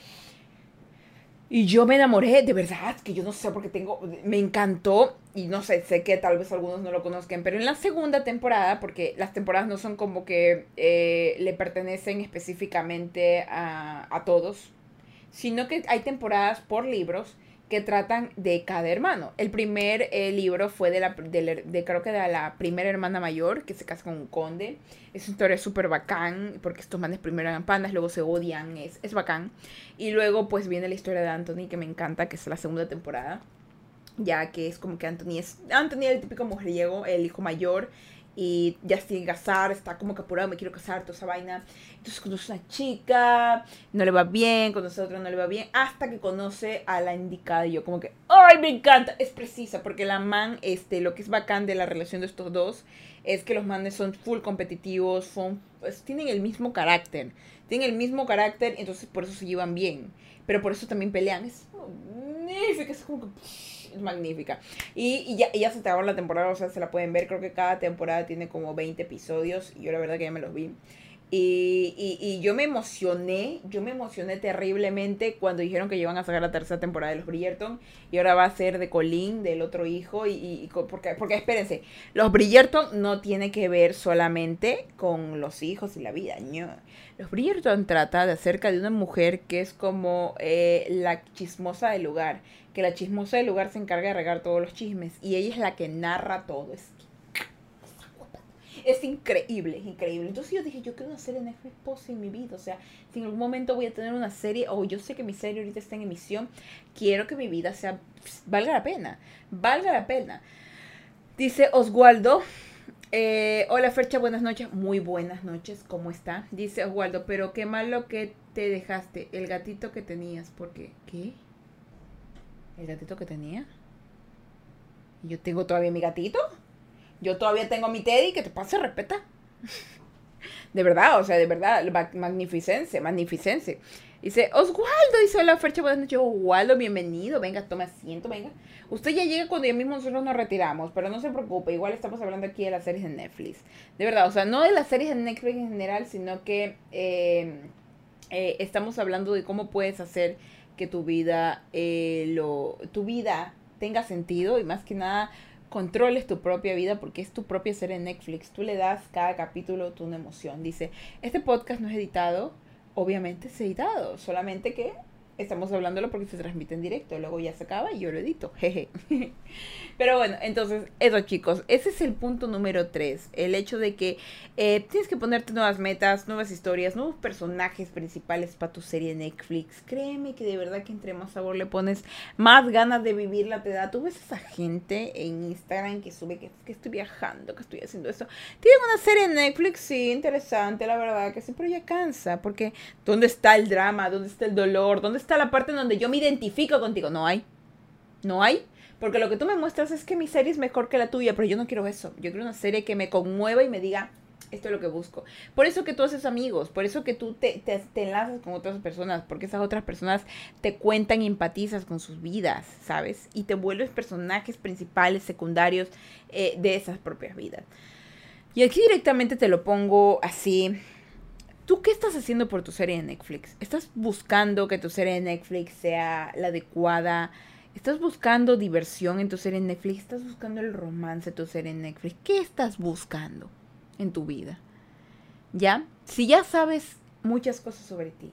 Y yo me enamoré, de verdad, que yo no sé porque tengo, me encantó y no sé, sé que tal vez algunos no lo conozcan, pero en la segunda temporada, porque las temporadas no son como que eh, le pertenecen específicamente a, a todos, sino que hay temporadas por libros que tratan de cada hermano. El primer eh, libro fue de la, de, creo que de la primera hermana mayor, que se casa con un conde. Es una historia súper bacán, porque estos manes primero eran pandas, luego se odian, es, es bacán. Y luego pues viene la historia de Anthony, que me encanta, que es la segunda temporada. Ya que es como que Anthony es, Anthony el típico mujeriego, el hijo mayor, y ya se casar, está como que apurado, me quiero casar, toda esa vaina. Entonces conoce a una chica, no le va bien, conoce a otra, no le va bien, hasta que conoce a la indicada y yo como que, ¡ay, me encanta! Es precisa, porque la man, este, lo que es bacán de la relación de estos dos es que los manes son full competitivos, son, pues, tienen el mismo carácter, tienen el mismo carácter, entonces por eso se llevan bien, pero por eso también pelean. Es magnífico, es como que es magnífica. Y, ya, ya se acabó la temporada, o sea, se la pueden ver. Creo que cada temporada tiene como 20 episodios. Y yo la verdad que ya me los vi. Y, y, yo me emocioné, yo me emocioné terriblemente cuando dijeron que iban a sacar la tercera temporada de los Bridgerton y ahora va a ser de Colin, del otro hijo, y, y porque, porque espérense, los Bridgerton no tiene que ver solamente con los hijos y la vida, no. Los Bridgerton trata de acerca de una mujer que es como eh, la chismosa del lugar, que la chismosa del lugar se encarga de regar todos los chismes y ella es la que narra todo, es es increíble, es increíble. Entonces yo dije, yo quiero una serie de Netflix post en mi vida. O sea, si en algún momento voy a tener una serie, o yo sé que mi serie ahorita está en emisión, quiero que mi vida sea, valga la pena, valga la pena. Dice Oswaldo, eh, hola Fercha, buenas noches. Muy buenas noches, ¿cómo está? Dice Oswaldo, pero qué malo que te dejaste, el gatito que tenías, porque, ¿qué? ¿El gatito que tenía? ¿Yo tengo todavía mi gatito? Yo todavía tengo mi Teddy, que te pase, respeta. de verdad, o sea, de verdad, magnificencia, magnificencia. Dice, Oswaldo, dice, hola Fercha, buenas noches, Oswaldo, bienvenido, venga, tome asiento, venga. Usted ya llega cuando ya mismo nosotros nos retiramos, pero no se preocupe, igual estamos hablando aquí de las series de Netflix. De verdad, o sea, no de las series de Netflix en general, sino que eh, eh, estamos hablando de cómo puedes hacer que tu vida, eh, lo, tu vida tenga sentido y más que nada controles tu propia vida porque es tu propia serie en Netflix. Tú le das cada capítulo tu emoción. Dice, este podcast no es editado, obviamente es editado, solamente que estamos hablándolo porque se transmite en directo, luego ya se acaba y yo lo edito, jeje. Pero bueno, entonces, eso chicos, ese es el punto número 3, el hecho de que eh, tienes que ponerte nuevas metas, nuevas historias, nuevos personajes principales para tu serie Netflix. Créeme que de verdad que entre más sabor le pones, más ganas de vivirla te da. Tú ves esa gente en Instagram que sube que, estoy viajando, que estoy haciendo eso. Tienen una serie en Netflix, sí, interesante, la verdad, que siempre ya cansa, porque ¿dónde está el drama? ¿Dónde está el dolor? ¿Dónde está la parte en donde yo me identifico contigo? No hay. No hay. Porque lo que tú me muestras es que mi serie es mejor que la tuya, pero yo no quiero eso. Yo quiero una serie que me conmueva y me diga, esto es lo que busco. Por eso que tú haces amigos, por eso que tú te, te, enlazas con otras personas, porque esas otras personas te cuentan y empatizas con sus vidas, ¿sabes? Y te vuelves personajes principales, secundarios eh, de esas propias vidas. Y aquí directamente te lo pongo así. ¿Tú qué estás haciendo por tu serie de Netflix? ¿Estás buscando que tu serie de Netflix sea la adecuada? ¿Estás buscando diversión en tu serie en Netflix? ¿Estás buscando el romance en tu serie en Netflix? ¿Qué estás buscando en tu vida? ¿Ya? Si ya sabes muchas cosas sobre ti,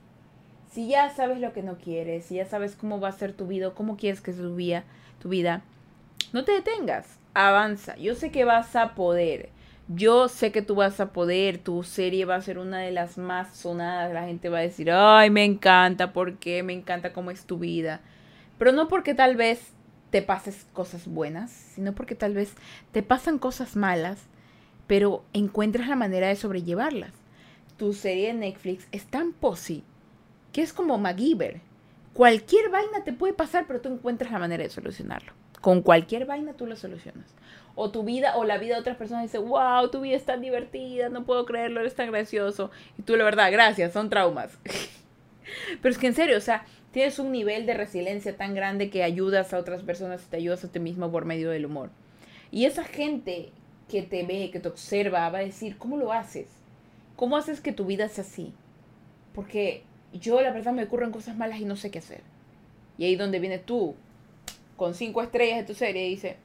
si ya sabes lo que no quieres, si ya sabes cómo va a ser tu vida, cómo quieres que vida, tu vida, no te detengas, avanza. Yo sé que vas a poder. Yo sé que tú vas a poder, tu serie va a ser una de las más sonadas, la gente va a decir, ay, me encanta, ¿por qué? Me encanta cómo es tu vida. Pero no porque tal vez te pases cosas buenas, sino porque tal vez te pasan cosas malas, pero encuentras la manera de sobrellevarlas. Tu serie de Netflix es tan posi que es como MacGyver. Cualquier vaina te puede pasar, pero tú encuentras la manera de solucionarlo. Con cualquier vaina tú lo solucionas. O tu vida o la vida de otras personas dice, wow, tu vida es tan divertida, no puedo creerlo, eres tan gracioso. Y tú la verdad, gracias, son traumas. pero es que en serio, o sea, tienes un nivel de resiliencia tan grande que ayudas a otras personas y te ayudas a ti mismo por medio del humor. Y esa gente que te ve, que te observa, va a decir, ¿cómo lo haces? ¿Cómo haces que tu vida sea así? Porque yo, la verdad, me ocurren cosas malas y no sé qué hacer. Y ahí donde viene tú, con cinco estrellas de tu serie, y dice,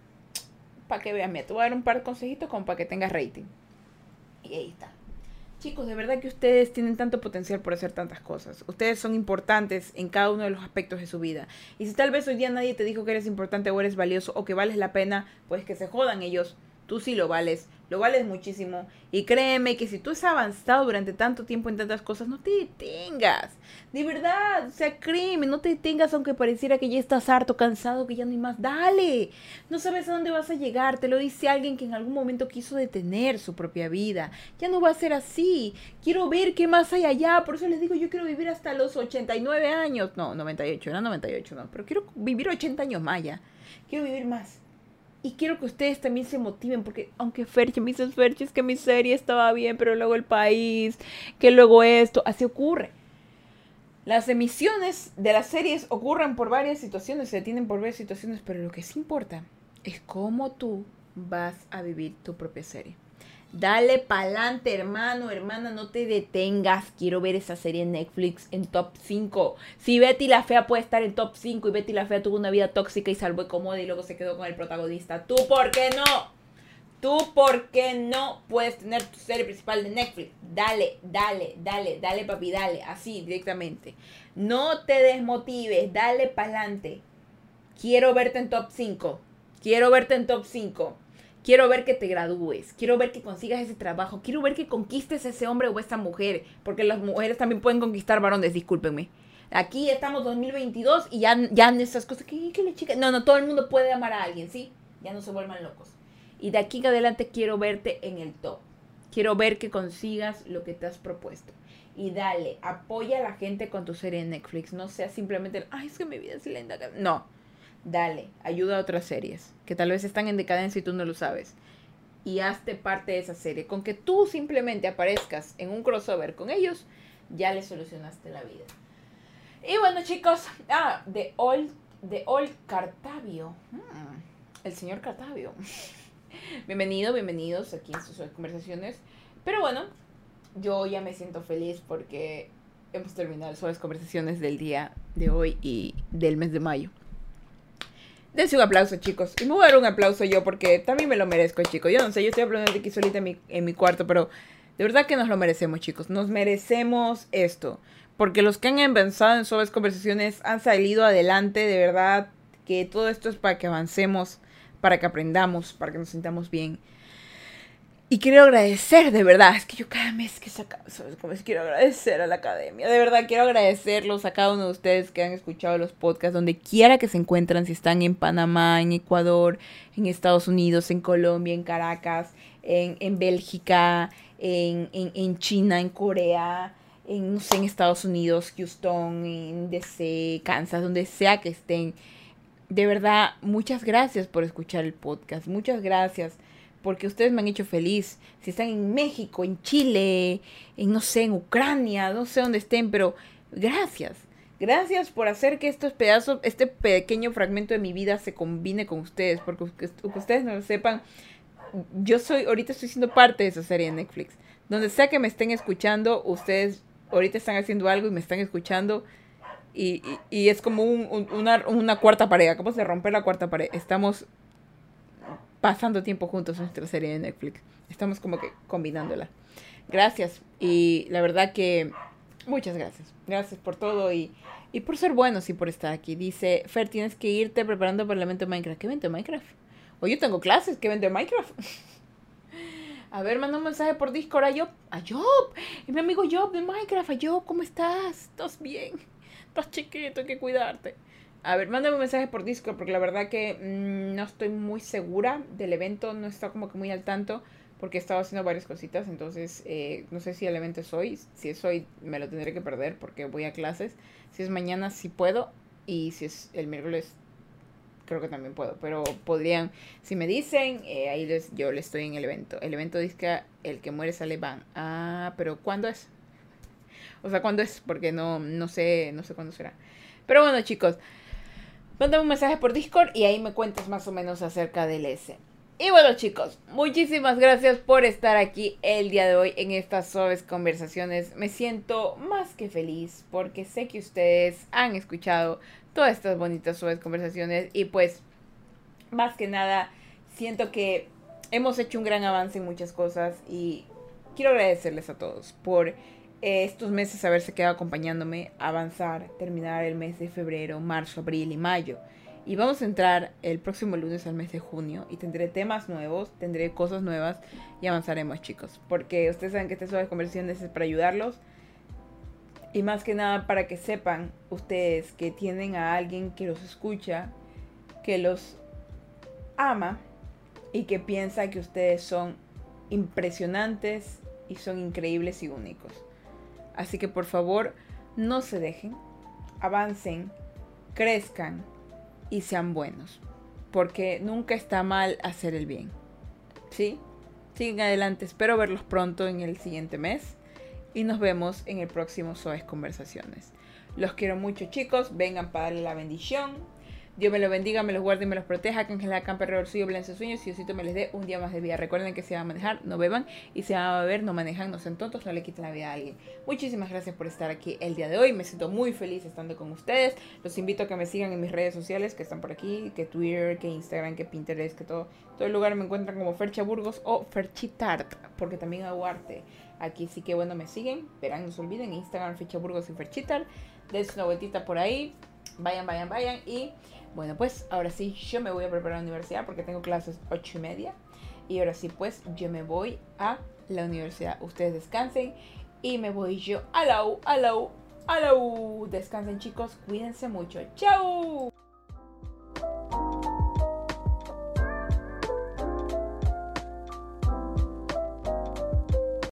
para que veas, me voy a dar un par de consejitos como para que tengas rating. Y ahí está. Chicos, de verdad que ustedes tienen tanto potencial por hacer tantas cosas. Ustedes son importantes en cada uno de los aspectos de su vida. Y si tal vez hoy día nadie te dijo que eres importante o eres valioso o que vales la pena, pues que se jodan ellos. Tú sí lo vales lo vales muchísimo. Y créeme que si tú has avanzado durante tanto tiempo en tantas cosas, no te detengas. De verdad, o sea, créeme, no te detengas aunque pareciera que ya estás harto, cansado, que ya no hay más. Dale. No sabes a dónde vas a llegar. Te lo dice alguien que en algún momento quiso detener su propia vida. Ya no va a ser así. Quiero ver qué más hay allá. Por eso les digo, yo quiero vivir hasta los 89 años. No, 98, era 98, no. Pero quiero vivir 80 años más ya. Quiero vivir más. Y quiero que ustedes también se motiven, porque aunque Ferche me dice es que mi serie estaba bien, pero luego el país, que luego esto, así ocurre. Las emisiones de las series ocurren por varias situaciones, se detienen por varias situaciones, pero lo que sí importa es cómo tú vas a vivir tu propia serie. Dale pa'lante, hermano, hermana, no te detengas. Quiero ver esa serie en Netflix en top 5. Si Betty la Fea puede estar en top 5 y Betty la Fea tuvo una vida tóxica y salvó cómoda y luego se quedó con el protagonista, ¿tú por qué no? ¿Tú por qué no puedes tener tu serie principal de Netflix? Dale, dale, dale, dale, papi, dale. Así, directamente. No te desmotives, dale pa'lante. Quiero verte en top 5. Quiero verte en top 5. Quiero ver que te gradúes, quiero ver que consigas ese trabajo, quiero ver que conquistes ese hombre o esa mujer, porque las mujeres también pueden conquistar varones, discúlpenme. Aquí estamos 2022 y ya, ya esas cosas que, que le chica. No, no, todo el mundo puede amar a alguien, ¿sí? Ya no se vuelvan locos. Y de aquí en adelante quiero verte en el top. Quiero ver que consigas lo que te has propuesto. Y dale, apoya a la gente con tu serie en Netflix. No sea simplemente, ay, es que mi vida es linda. No, dale, ayuda a otras series que tal vez están en decadencia y tú no lo sabes. Y hazte parte de esa serie. Con que tú simplemente aparezcas en un crossover con ellos, ya le solucionaste la vida. Y bueno, chicos, ah, de Old, de Old Cartavio. Hmm, el señor Cartavio. Bienvenido, bienvenidos aquí en sus conversaciones. Pero bueno, yo ya me siento feliz porque hemos terminado las conversaciones del día de hoy y del mes de mayo. Dense un aplauso, chicos. Y me voy a dar un aplauso yo porque también me lo merezco, chicos. Yo no sé, yo estoy hablando de aquí solita en mi, en mi cuarto, pero de verdad que nos lo merecemos, chicos. Nos merecemos esto. Porque los que han empezado en suaves conversaciones han salido adelante, de verdad que todo esto es para que avancemos, para que aprendamos, para que nos sintamos bien. Y quiero agradecer, de verdad, es que yo cada mes que saco ¿sabes cómo es? Quiero agradecer a la academia, de verdad quiero agradecerlos a cada uno de ustedes que han escuchado los podcasts, donde quiera que se encuentran, si están en Panamá, en Ecuador, en Estados Unidos, en Colombia, en Caracas, en, en Bélgica, en, en, en China, en Corea, en, no sé, en Estados Unidos, Houston, en DC, Kansas, donde sea que estén. De verdad, muchas gracias por escuchar el podcast. Muchas gracias porque ustedes me han hecho feliz. Si están en México, en Chile, en no sé, en Ucrania, no sé dónde estén, pero gracias. Gracias por hacer que estos pedazos, este pequeño fragmento de mi vida se combine con ustedes, porque ustedes no lo sepan, yo soy, ahorita estoy siendo parte de esa serie de Netflix. Donde sea que me estén escuchando, ustedes ahorita están haciendo algo y me están escuchando y, y, es como un, una, una, cuarta pared, acabamos de romper la cuarta pared. Estamos pasando tiempo juntos en nuestra serie de Netflix. Estamos como que combinándola. Gracias y la verdad que muchas gracias. Gracias por todo y, y por ser buenos y por estar aquí. Dice, Fer, tienes que irte preparando para el evento de Minecraft. ¿Qué evento de Minecraft? O yo tengo clases, ¿qué evento de Minecraft? A ver, manda un mensaje por Discord a Job. A Job. Y mi amigo Job de Minecraft. A Job, ¿cómo estás? ¿Estás bien? Estás chiquito, hay que cuidarte. A ver, mándame un mensaje por Discord porque la verdad que mm, no estoy muy segura del evento. No está como que muy al tanto porque he estado haciendo varias cositas. Entonces, eh, no sé si el evento es hoy. Si es hoy, me lo tendré que perder porque voy a clases. Si es mañana, sí puedo. Y si es el miércoles, creo que también puedo, pero podrían, si me dicen, eh, ahí les, yo le estoy en el evento. El evento dice el que muere sale van. Ah, pero ¿cuándo es? O sea, ¿cuándo es? Porque no, no sé, no sé cuándo será. Pero bueno, chicos, mándame un mensaje por Discord y ahí me cuentas más o menos acerca del S. Y bueno chicos, muchísimas gracias por estar aquí el día de hoy en estas suaves conversaciones. Me siento más que feliz porque sé que ustedes han escuchado todas estas bonitas suaves conversaciones y pues más que nada siento que hemos hecho un gran avance en muchas cosas y quiero agradecerles a todos por estos meses haberse quedado acompañándome, avanzar, terminar el mes de febrero, marzo, abril y mayo. Y vamos a entrar el próximo lunes al mes de junio y tendré temas nuevos, tendré cosas nuevas y avanzaremos chicos. Porque ustedes saben que estas suaves conversaciones es para ayudarlos y más que nada para que sepan ustedes que tienen a alguien que los escucha, que los ama y que piensa que ustedes son impresionantes y son increíbles y únicos. Así que por favor, no se dejen, avancen, crezcan y sean buenos. Porque nunca está mal hacer el bien. ¿Sí? Sigan adelante, espero verlos pronto en el siguiente mes y nos vemos en el próximo Soes Conversaciones. Los quiero mucho chicos, vengan para darle la bendición. Dios me los bendiga, me los guarde y me los proteja. Que Ángel Acampe alrededor suyo sus sueños y Diosito me les dé un día más de vida. Recuerden que se van a manejar, no beban. Y se van a beber, no manejan, no sean tontos, no le quiten la vida a alguien. Muchísimas gracias por estar aquí el día de hoy. Me siento muy feliz estando con ustedes. Los invito a que me sigan en mis redes sociales que están por aquí. Que Twitter, que Instagram, que Pinterest, que todo. Todo el lugar me encuentran como Fercha Burgos o Ferchitart. Porque también hago arte. Aquí sí que bueno me siguen. Verán, no se olviden. Instagram, Fecha Burgos y Ferchitar. Dense una vueltita por ahí. Vayan, vayan, vayan. Y bueno, pues ahora sí, yo me voy a preparar a la universidad porque tengo clases 8 y media. Y ahora sí, pues yo me voy a la universidad. Ustedes descansen y me voy yo a la U. Descansen chicos, cuídense mucho. ¡Chao!